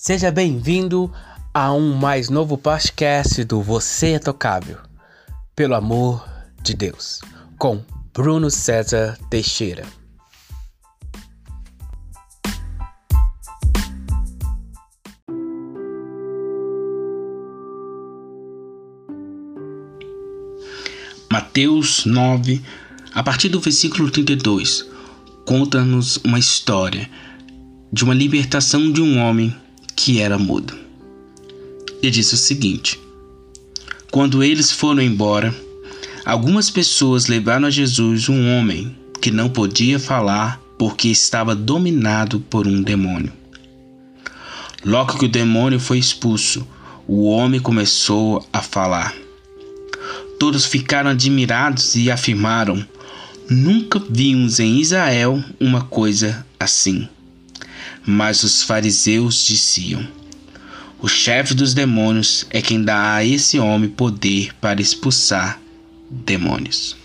Seja bem-vindo a um mais novo podcast do Você é Tocável, pelo amor de Deus, com Bruno César Teixeira. Mateus 9, a partir do versículo 32, conta-nos uma história de uma libertação de um homem que era mudo. E disse o seguinte: Quando eles foram embora, algumas pessoas levaram a Jesus um homem que não podia falar porque estava dominado por um demônio. Logo que o demônio foi expulso, o homem começou a falar. Todos ficaram admirados e afirmaram: Nunca vimos em Israel uma coisa assim. Mas os fariseus diziam: O chefe dos demônios é quem dá a esse homem poder para expulsar demônios.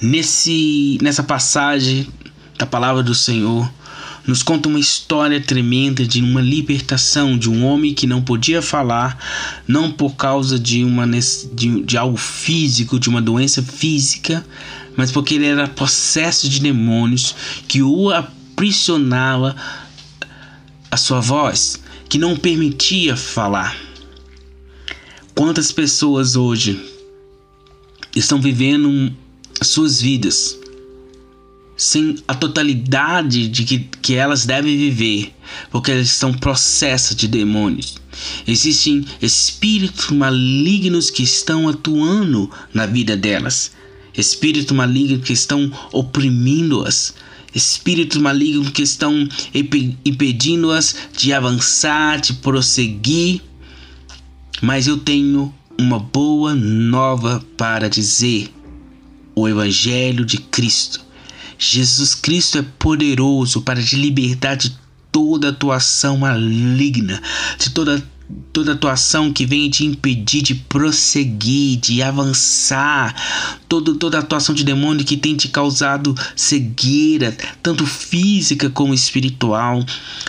Nesse, nessa passagem da palavra do Senhor, nos conta uma história tremenda de uma libertação de um homem que não podia falar, não por causa de, uma, de, de algo físico, de uma doença física, mas porque ele era possesso de demônios que o aprisionava a sua voz, que não permitia falar. Quantas pessoas hoje estão vivendo suas vidas sem a totalidade de que, que elas devem viver, porque elas são processos de demônios. Existem espíritos malignos que estão atuando na vida delas, espíritos malignos que estão oprimindo-as, espíritos malignos que estão impedindo-as de avançar, de prosseguir. Mas eu tenho uma boa nova para dizer: o Evangelho de Cristo Jesus Cristo é poderoso para te libertar de toda atuação maligna, de toda toda atuação que vem te impedir de prosseguir, de avançar, toda, toda atuação de demônio que tem te causado cegueira, tanto física como espiritual,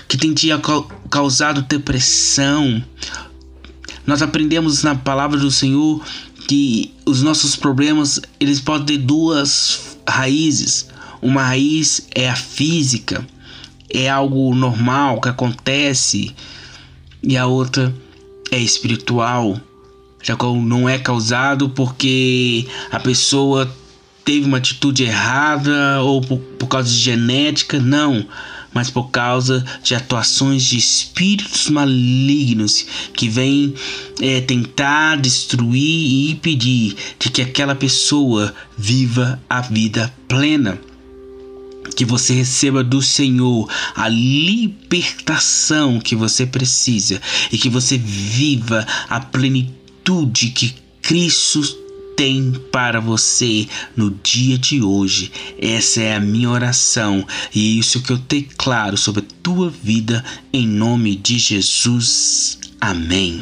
que tem te causado depressão. Nós aprendemos na palavra do Senhor que os nossos problemas eles podem ter duas raízes. Uma raiz é a física, é algo normal que acontece, e a outra é espiritual, já que não é causado porque a pessoa teve uma atitude errada ou por, por causa de genética, não. Mas por causa de atuações de espíritos malignos que vêm é, tentar destruir e impedir de que aquela pessoa viva a vida plena que você receba do Senhor a libertação que você precisa e que você viva a plenitude que Cristo tem para você no dia de hoje. Essa é a minha oração e é isso que eu declaro sobre a tua vida em nome de Jesus. Amém.